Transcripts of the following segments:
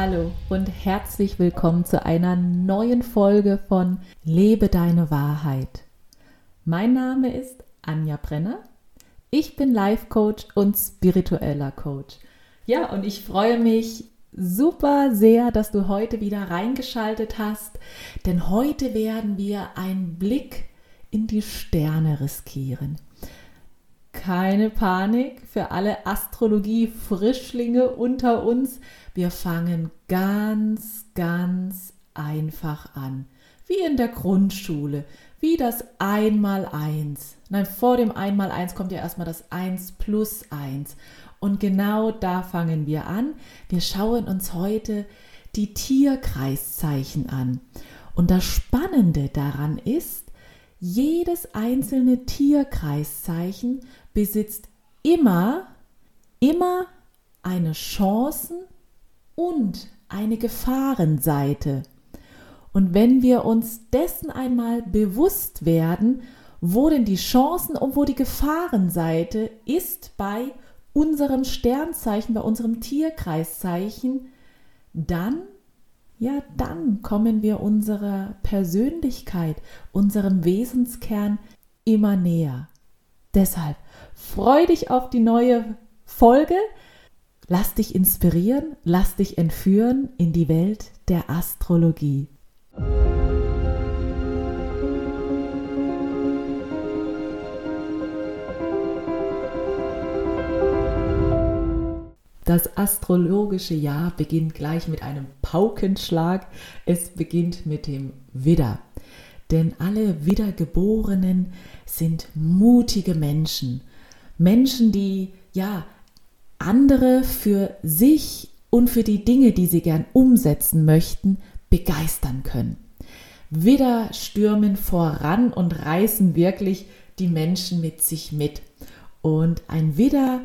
Hallo und herzlich willkommen zu einer neuen Folge von Lebe deine Wahrheit. Mein Name ist Anja Brenner. Ich bin Life Coach und spiritueller Coach. Ja, und ich freue mich super sehr, dass du heute wieder reingeschaltet hast, denn heute werden wir einen Blick in die Sterne riskieren. Keine Panik für alle Astrologie-Frischlinge unter uns. Wir fangen ganz, ganz einfach an. Wie in der Grundschule, wie das Einmaleins. Nein, vor dem Einmaleins kommt ja erstmal das Eins plus Eins. Und genau da fangen wir an. Wir schauen uns heute die Tierkreiszeichen an. Und das Spannende daran ist, jedes einzelne Tierkreiszeichen besitzt immer, immer eine Chancen- und eine Gefahrenseite. Und wenn wir uns dessen einmal bewusst werden, wo denn die Chancen und wo die Gefahrenseite ist bei unserem Sternzeichen, bei unserem Tierkreiszeichen, dann ja, dann kommen wir unserer Persönlichkeit, unserem Wesenskern immer näher. Deshalb freu dich auf die neue Folge. Lass dich inspirieren, lass dich entführen in die Welt der Astrologie. Das astrologische Jahr beginnt gleich mit einem Paukenschlag. Es beginnt mit dem Widder. Denn alle Wiedergeborenen sind mutige Menschen. Menschen, die ja andere für sich und für die Dinge, die sie gern umsetzen möchten, begeistern können. Widder stürmen voran und reißen wirklich die Menschen mit sich mit. Und ein Widder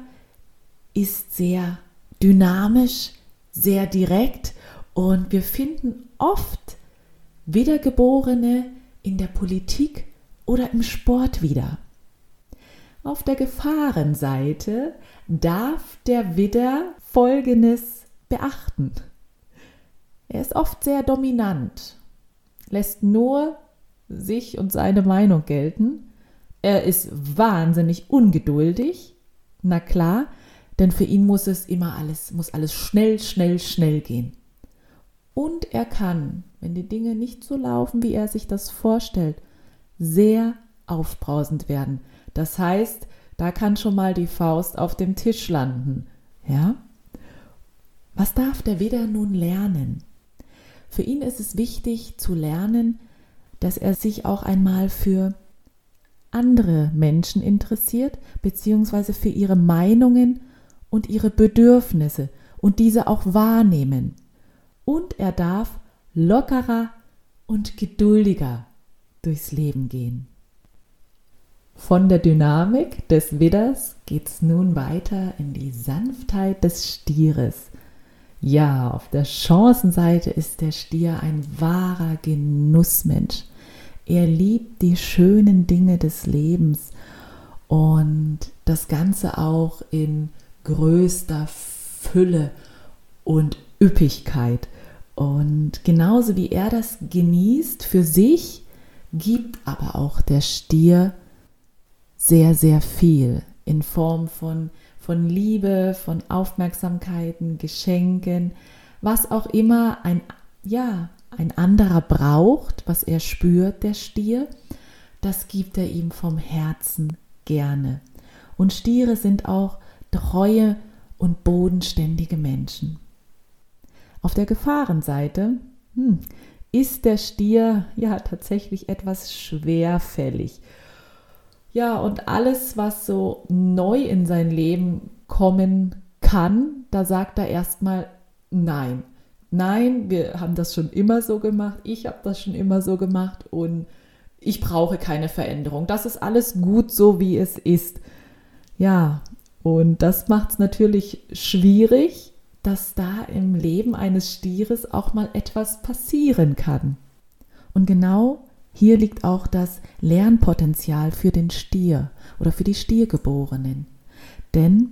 ist sehr dynamisch, sehr direkt und wir finden oft Wiedergeborene in der Politik oder im Sport wieder. Auf der Gefahrenseite darf der Widder Folgendes beachten. Er ist oft sehr dominant, lässt nur sich und seine Meinung gelten. Er ist wahnsinnig ungeduldig. Na klar, denn für ihn muss es immer alles, muss alles schnell, schnell, schnell gehen. Und er kann, wenn die Dinge nicht so laufen, wie er sich das vorstellt, sehr aufbrausend werden. Das heißt, da kann schon mal die Faust auf dem Tisch landen. Ja? Was darf der Widder nun lernen? Für ihn ist es wichtig zu lernen, dass er sich auch einmal für andere Menschen interessiert, beziehungsweise für ihre Meinungen und ihre Bedürfnisse und diese auch wahrnehmen. Und er darf lockerer und geduldiger durchs Leben gehen. Von der Dynamik des Widders geht's nun weiter in die Sanftheit des Stieres. Ja, auf der Chancenseite ist der Stier ein wahrer Genussmensch. Er liebt die schönen Dinge des Lebens und das Ganze auch in größter Fülle und Üppigkeit. Und genauso wie er das genießt für sich, gibt aber auch der Stier sehr, sehr viel in Form von, von Liebe, von Aufmerksamkeiten, Geschenken, was auch immer ein, ja, ein anderer braucht, was er spürt, der Stier, das gibt er ihm vom Herzen gerne. Und Stiere sind auch treue und bodenständige Menschen. Auf der Gefahrenseite hm, ist der Stier ja tatsächlich etwas schwerfällig. Ja, und alles, was so neu in sein Leben kommen kann, da sagt er erstmal nein. Nein, wir haben das schon immer so gemacht, ich habe das schon immer so gemacht und ich brauche keine Veränderung. Das ist alles gut so, wie es ist. Ja, und das macht es natürlich schwierig, dass da im Leben eines Stieres auch mal etwas passieren kann. Und genau hier liegt auch das Lernpotenzial für den Stier oder für die Stiergeborenen. Denn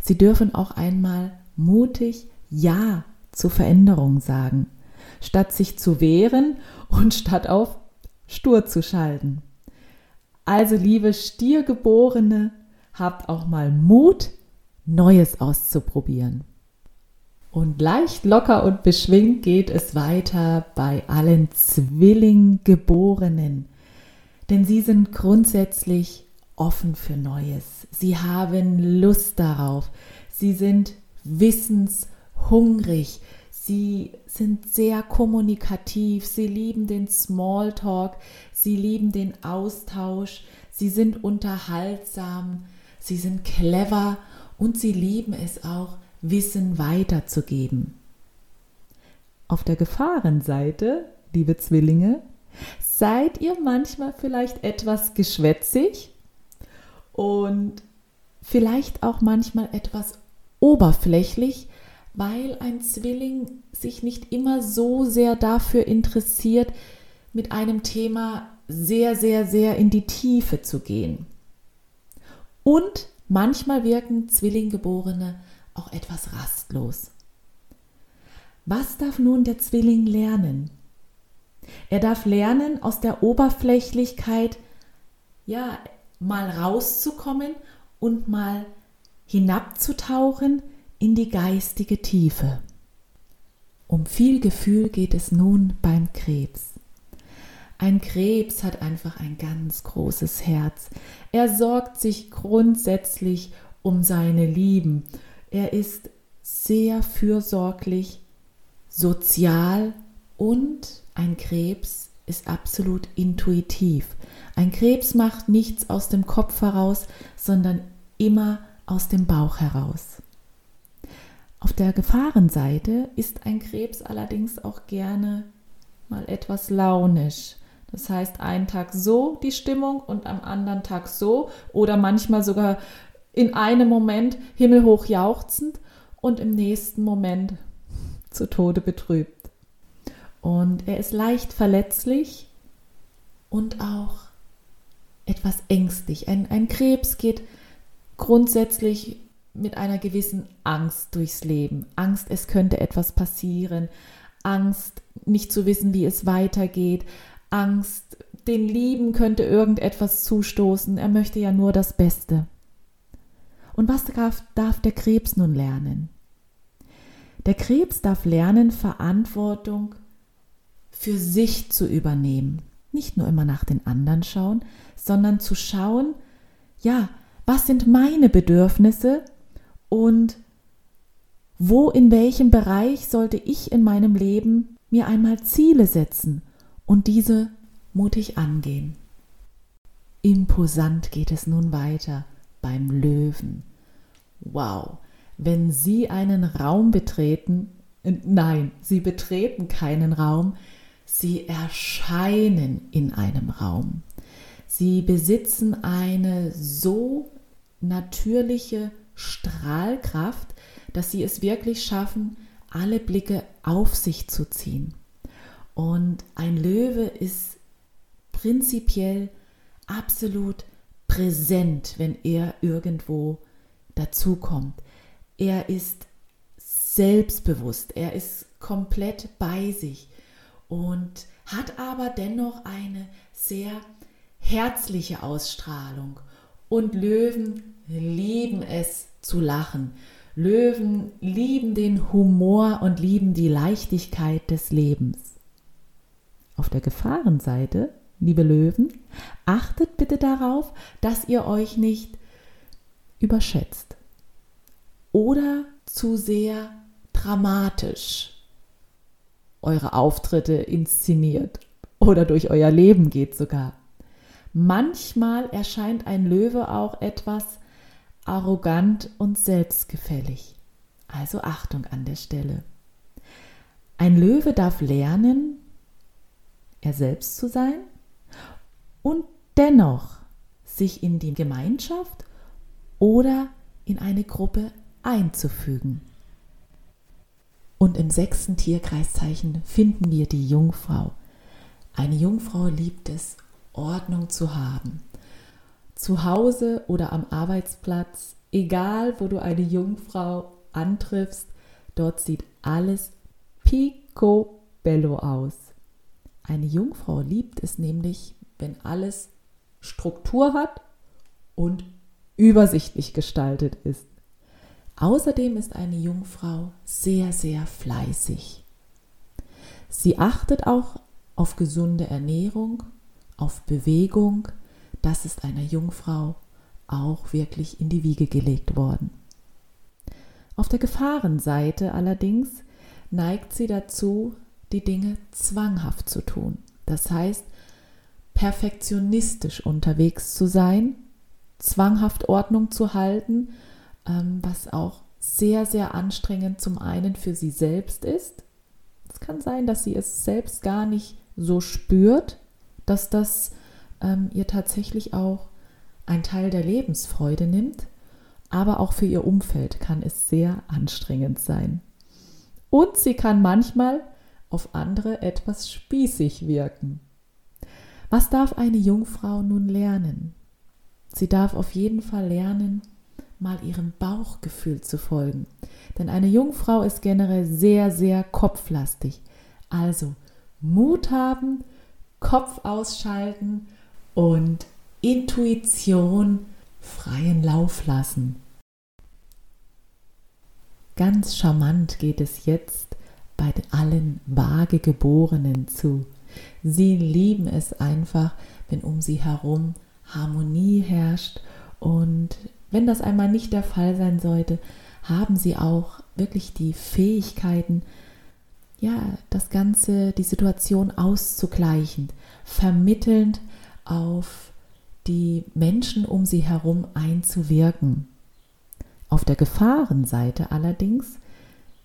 sie dürfen auch einmal mutig Ja zu Veränderung sagen, statt sich zu wehren und statt auf stur zu schalten. Also, liebe Stiergeborene, habt auch mal Mut, Neues auszuprobieren. Und leicht locker und beschwingt geht es weiter bei allen Zwillinggeborenen, denn sie sind grundsätzlich offen für Neues. Sie haben Lust darauf. Sie sind wissenshungrig. Sie sind sehr kommunikativ. Sie lieben den Smalltalk. Sie lieben den Austausch. Sie sind unterhaltsam. Sie sind clever und sie lieben es auch, Wissen weiterzugeben. Auf der Gefahrenseite, liebe Zwillinge, seid ihr manchmal vielleicht etwas geschwätzig und vielleicht auch manchmal etwas oberflächlich, weil ein Zwilling sich nicht immer so sehr dafür interessiert, mit einem Thema sehr, sehr, sehr in die Tiefe zu gehen. Und manchmal wirken Zwillinggeborene auch etwas rastlos. Was darf nun der Zwilling lernen? Er darf lernen, aus der Oberflächlichkeit ja mal rauszukommen und mal hinabzutauchen in die geistige Tiefe. Um viel Gefühl geht es nun beim Krebs. Ein Krebs hat einfach ein ganz großes Herz. Er sorgt sich grundsätzlich um seine Lieben er ist sehr fürsorglich, sozial und ein Krebs ist absolut intuitiv. Ein Krebs macht nichts aus dem Kopf heraus, sondern immer aus dem Bauch heraus. Auf der Gefahrenseite ist ein Krebs allerdings auch gerne mal etwas launisch. Das heißt, einen Tag so die Stimmung und am anderen Tag so oder manchmal sogar in einem Moment himmelhoch jauchzend und im nächsten Moment zu Tode betrübt. Und er ist leicht verletzlich und auch etwas ängstlich. Ein, ein Krebs geht grundsätzlich mit einer gewissen Angst durchs Leben. Angst, es könnte etwas passieren. Angst, nicht zu wissen, wie es weitergeht. Angst, den Lieben könnte irgendetwas zustoßen. Er möchte ja nur das Beste. Und was darf, darf der Krebs nun lernen? Der Krebs darf lernen, Verantwortung für sich zu übernehmen. Nicht nur immer nach den anderen schauen, sondern zu schauen, ja, was sind meine Bedürfnisse und wo in welchem Bereich sollte ich in meinem Leben mir einmal Ziele setzen und diese mutig angehen. Imposant geht es nun weiter beim Löwen. Wow, wenn Sie einen Raum betreten, äh, nein, Sie betreten keinen Raum, Sie erscheinen in einem Raum. Sie besitzen eine so natürliche Strahlkraft, dass sie es wirklich schaffen, alle Blicke auf sich zu ziehen. Und ein Löwe ist prinzipiell absolut präsent, wenn er irgendwo dazukommt. Er ist selbstbewusst, er ist komplett bei sich und hat aber dennoch eine sehr herzliche Ausstrahlung. Und Löwen lieben es zu lachen. Löwen lieben den Humor und lieben die Leichtigkeit des Lebens. Auf der Gefahrenseite, liebe Löwen, achtet bitte darauf, dass ihr euch nicht überschätzt oder zu sehr dramatisch eure Auftritte inszeniert oder durch euer Leben geht sogar. Manchmal erscheint ein Löwe auch etwas arrogant und selbstgefällig. Also Achtung an der Stelle. Ein Löwe darf lernen, er selbst zu sein und dennoch sich in die Gemeinschaft oder in eine Gruppe einzufügen. Und im sechsten Tierkreiszeichen finden wir die Jungfrau. Eine Jungfrau liebt es, Ordnung zu haben. Zu Hause oder am Arbeitsplatz, egal wo du eine Jungfrau antriffst, dort sieht alles picobello aus. Eine Jungfrau liebt es nämlich, wenn alles Struktur hat und übersichtlich gestaltet ist. Außerdem ist eine Jungfrau sehr, sehr fleißig. Sie achtet auch auf gesunde Ernährung, auf Bewegung. Das ist einer Jungfrau auch wirklich in die Wiege gelegt worden. Auf der Gefahrenseite allerdings neigt sie dazu, die Dinge zwanghaft zu tun. Das heißt, perfektionistisch unterwegs zu sein, zwanghaft Ordnung zu halten, ähm, was auch sehr, sehr anstrengend zum einen für sie selbst ist. Es kann sein, dass sie es selbst gar nicht so spürt, dass das ähm, ihr tatsächlich auch ein Teil der Lebensfreude nimmt, aber auch für ihr Umfeld kann es sehr anstrengend sein. Und sie kann manchmal auf andere etwas spießig wirken. Was darf eine Jungfrau nun lernen? Sie darf auf jeden Fall lernen, mal ihrem Bauchgefühl zu folgen. Denn eine Jungfrau ist generell sehr, sehr kopflastig. Also Mut haben, Kopf ausschalten und Intuition freien Lauf lassen. Ganz charmant geht es jetzt bei allen vage Geborenen zu. Sie lieben es einfach, wenn um sie herum Harmonie herrscht und wenn das einmal nicht der Fall sein sollte, haben sie auch wirklich die Fähigkeiten, ja, das Ganze, die Situation auszugleichen, vermittelnd auf die Menschen um sie herum einzuwirken. Auf der Gefahrenseite allerdings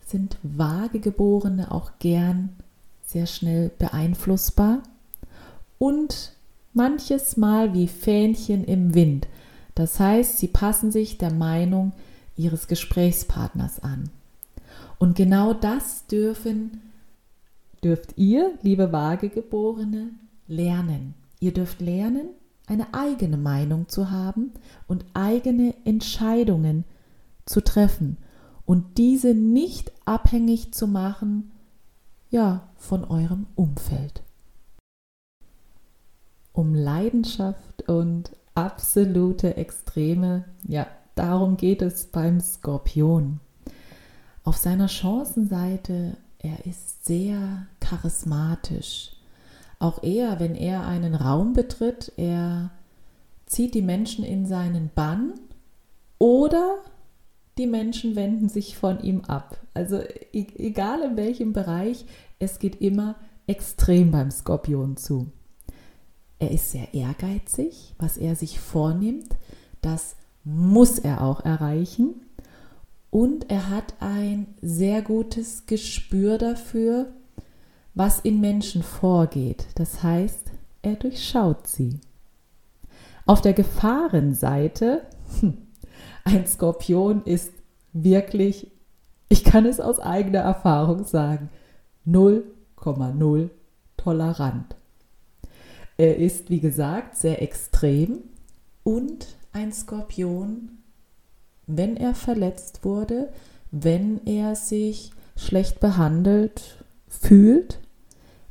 sind vage Geborene auch gern sehr schnell beeinflussbar und manches Mal wie Fähnchen im Wind. Das heißt, sie passen sich der Meinung ihres Gesprächspartners an. Und genau das dürfen, dürft ihr, liebe Vagegeborene, lernen. Ihr dürft lernen, eine eigene Meinung zu haben und eigene Entscheidungen zu treffen und diese nicht abhängig zu machen, ja, von eurem Umfeld. Um Leidenschaft und absolute Extreme, ja, darum geht es beim Skorpion. Auf seiner Chancenseite, er ist sehr charismatisch. Auch er, wenn er einen Raum betritt, er zieht die Menschen in seinen Bann oder die Menschen wenden sich von ihm ab. Also e-, egal in welchem Bereich, es geht immer extrem beim Skorpion zu. Er ist sehr ehrgeizig, was er sich vornimmt, das muss er auch erreichen. Und er hat ein sehr gutes Gespür dafür, was in Menschen vorgeht. Das heißt, er durchschaut sie. Auf der Gefahrenseite hm, ein Skorpion ist wirklich, ich kann es aus eigener Erfahrung sagen, 0,0 tolerant. Er ist, wie gesagt, sehr extrem und ein Skorpion, wenn er verletzt wurde, wenn er sich schlecht behandelt fühlt,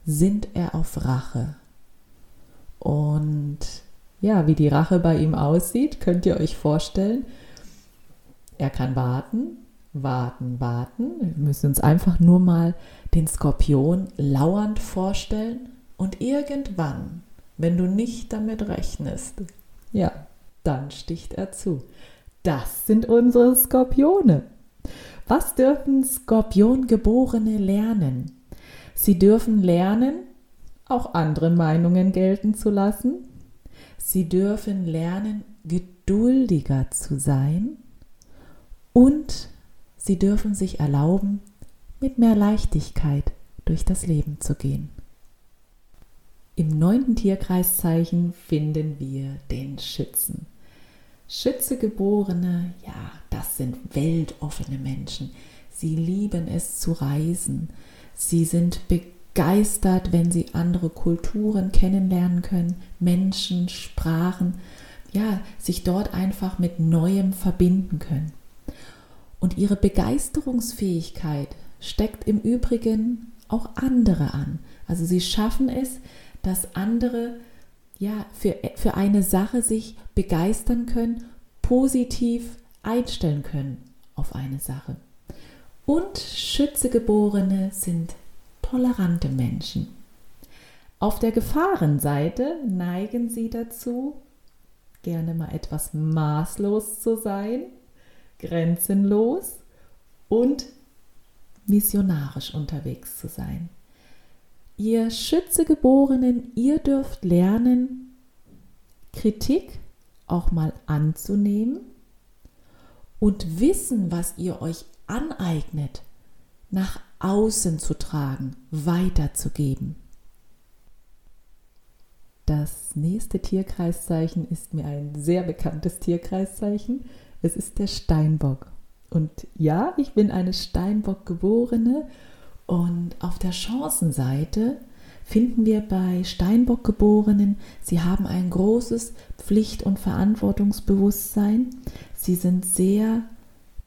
sind er auf Rache. Und ja, wie die Rache bei ihm aussieht, könnt ihr euch vorstellen. Er kann warten, warten, warten. Wir müssen uns einfach nur mal den Skorpion lauernd vorstellen und irgendwann, wenn du nicht damit rechnest, ja, dann sticht er zu. Das sind unsere Skorpione. Was dürfen Skorpiongeborene lernen? Sie dürfen lernen, auch andere Meinungen gelten zu lassen. Sie dürfen lernen, geduldiger zu sein und sie dürfen sich erlauben, mit mehr Leichtigkeit durch das Leben zu gehen. Im neunten Tierkreiszeichen finden wir den Schützen. Schützegeborene, ja, das sind weltoffene Menschen. Sie lieben es zu reisen. Sie sind begeistert, wenn sie andere Kulturen kennenlernen können, Menschen, Sprachen, ja, sich dort einfach mit Neuem verbinden können. Und ihre Begeisterungsfähigkeit steckt im Übrigen auch andere an. Also sie schaffen es, dass andere ja für, für eine Sache sich begeistern können, positiv einstellen können auf eine Sache. Und Schützegeborene sind tolerante Menschen. Auf der Gefahrenseite neigen sie dazu, gerne mal etwas maßlos zu sein, grenzenlos und missionarisch unterwegs zu sein. Ihr Schützegeborenen, ihr dürft lernen, Kritik auch mal anzunehmen und Wissen, was ihr euch aneignet, nach außen zu tragen, weiterzugeben. Das nächste Tierkreiszeichen ist mir ein sehr bekanntes Tierkreiszeichen. Es ist der Steinbock. Und ja, ich bin eine Steinbock-Geborene und auf der Chancenseite finden wir bei Steinbock-Geborenen, sie haben ein großes Pflicht- und Verantwortungsbewusstsein. Sie sind sehr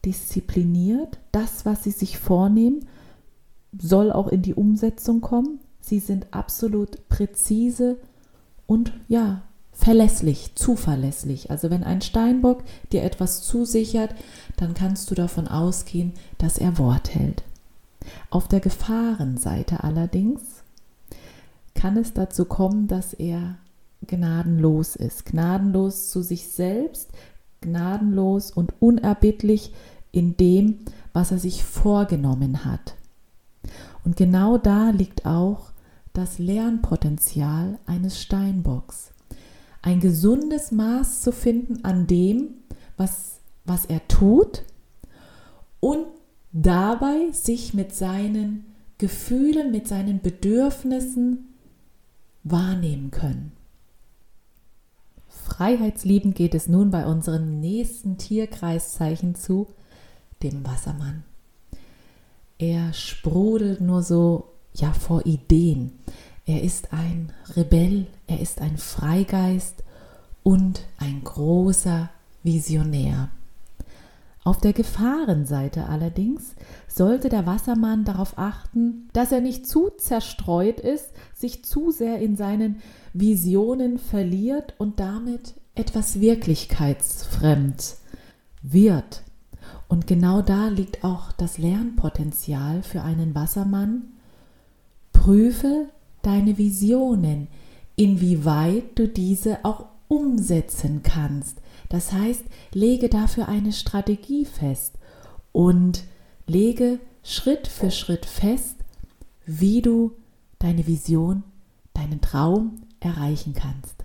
diszipliniert. Das, was sie sich vornehmen, soll auch in die Umsetzung kommen. Sie sind absolut präzise und ja, verlässlich, zuverlässig. Also wenn ein Steinbock dir etwas zusichert, dann kannst du davon ausgehen, dass er Wort hält. Auf der Gefahrenseite allerdings kann es dazu kommen, dass er gnadenlos ist, gnadenlos zu sich selbst, gnadenlos und unerbittlich in dem, was er sich vorgenommen hat. Und genau da liegt auch das Lernpotenzial eines Steinbocks. Ein gesundes Maß zu finden an dem, was, was er tut und dabei sich mit seinen Gefühlen, mit seinen Bedürfnissen wahrnehmen können. Freiheitsliebend geht es nun bei unserem nächsten Tierkreiszeichen zu, dem Wassermann. Er sprudelt nur so ja vor Ideen. Er ist ein Rebell, er ist ein Freigeist und ein großer Visionär. Auf der Gefahrenseite allerdings sollte der Wassermann darauf achten, dass er nicht zu zerstreut ist, sich zu sehr in seinen Visionen verliert und damit etwas wirklichkeitsfremd wird. Und genau da liegt auch das Lernpotenzial für einen Wassermann. Prüfe deine Visionen, inwieweit du diese auch umsetzen kannst. Das heißt, lege dafür eine Strategie fest und lege Schritt für Schritt fest, wie du deine Vision, deinen Traum erreichen kannst.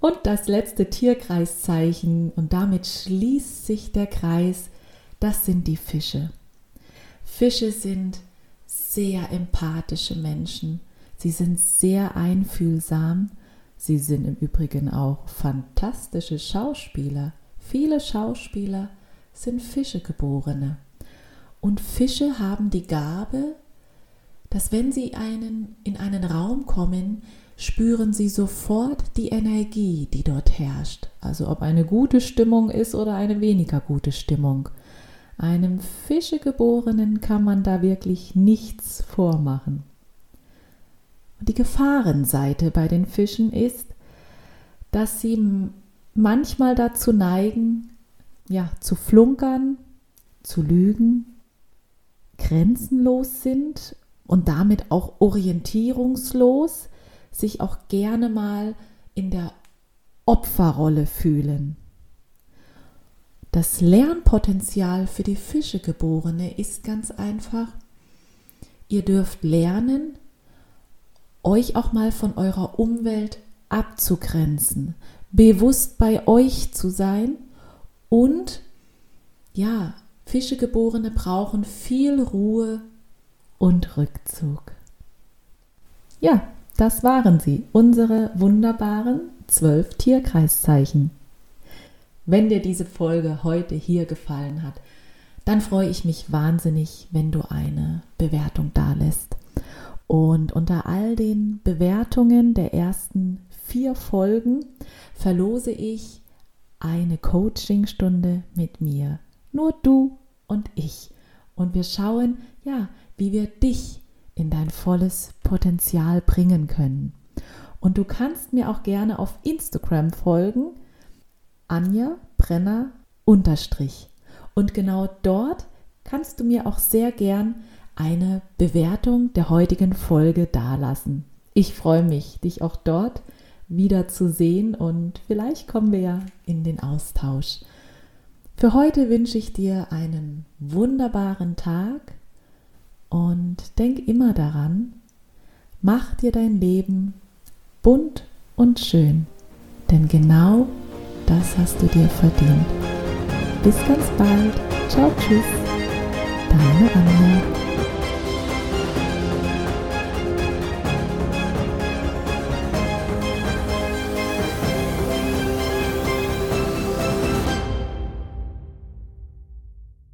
Und das letzte Tierkreiszeichen, und damit schließt sich der Kreis, das sind die Fische. Fische sind sehr empathische Menschen. Sie sind sehr einfühlsam. Sie sind im Übrigen auch fantastische Schauspieler. Viele Schauspieler sind Fischegeborene. Und Fische haben die Gabe, dass wenn sie einen, in einen Raum kommen, spüren sie sofort die Energie, die dort herrscht. Also ob eine gute Stimmung ist oder eine weniger gute Stimmung. Einem Fischegeborenen kann man da wirklich nichts vormachen. Und die Gefahrenseite bei den Fischen ist, dass sie manchmal dazu neigen, ja, zu flunkern, zu lügen, grenzenlos sind und damit auch orientierungslos, sich auch gerne mal in der Opferrolle fühlen. Das Lernpotenzial für die Fischegeborene ist ganz einfach. Ihr dürft lernen, euch auch mal von eurer Umwelt abzugrenzen, bewusst bei euch zu sein und ja, Fischegeborene brauchen viel Ruhe und Rückzug. Ja, das waren sie, unsere wunderbaren zwölf Tierkreiszeichen. Wenn dir diese Folge heute hier gefallen hat, dann freue ich mich wahnsinnig, wenn du eine Bewertung dalässt. Und unter all den Bewertungen der ersten vier Folgen verlose ich eine Coachingstunde mit mir. Nur du und ich. und wir schauen, ja, wie wir dich in dein volles Potenzial bringen können. Und du kannst mir auch gerne auf Instagram folgen, Anja Brenner unterstrich. Und genau dort kannst du mir auch sehr gern eine Bewertung der heutigen Folge dalassen. Ich freue mich, dich auch dort wieder zu sehen und vielleicht kommen wir ja in den Austausch. Für heute wünsche ich dir einen wunderbaren Tag und denk immer daran, mach dir dein Leben bunt und schön, denn genau das hast du dir verdient. Bis ganz bald. Ciao, tschüss. Deine Anja.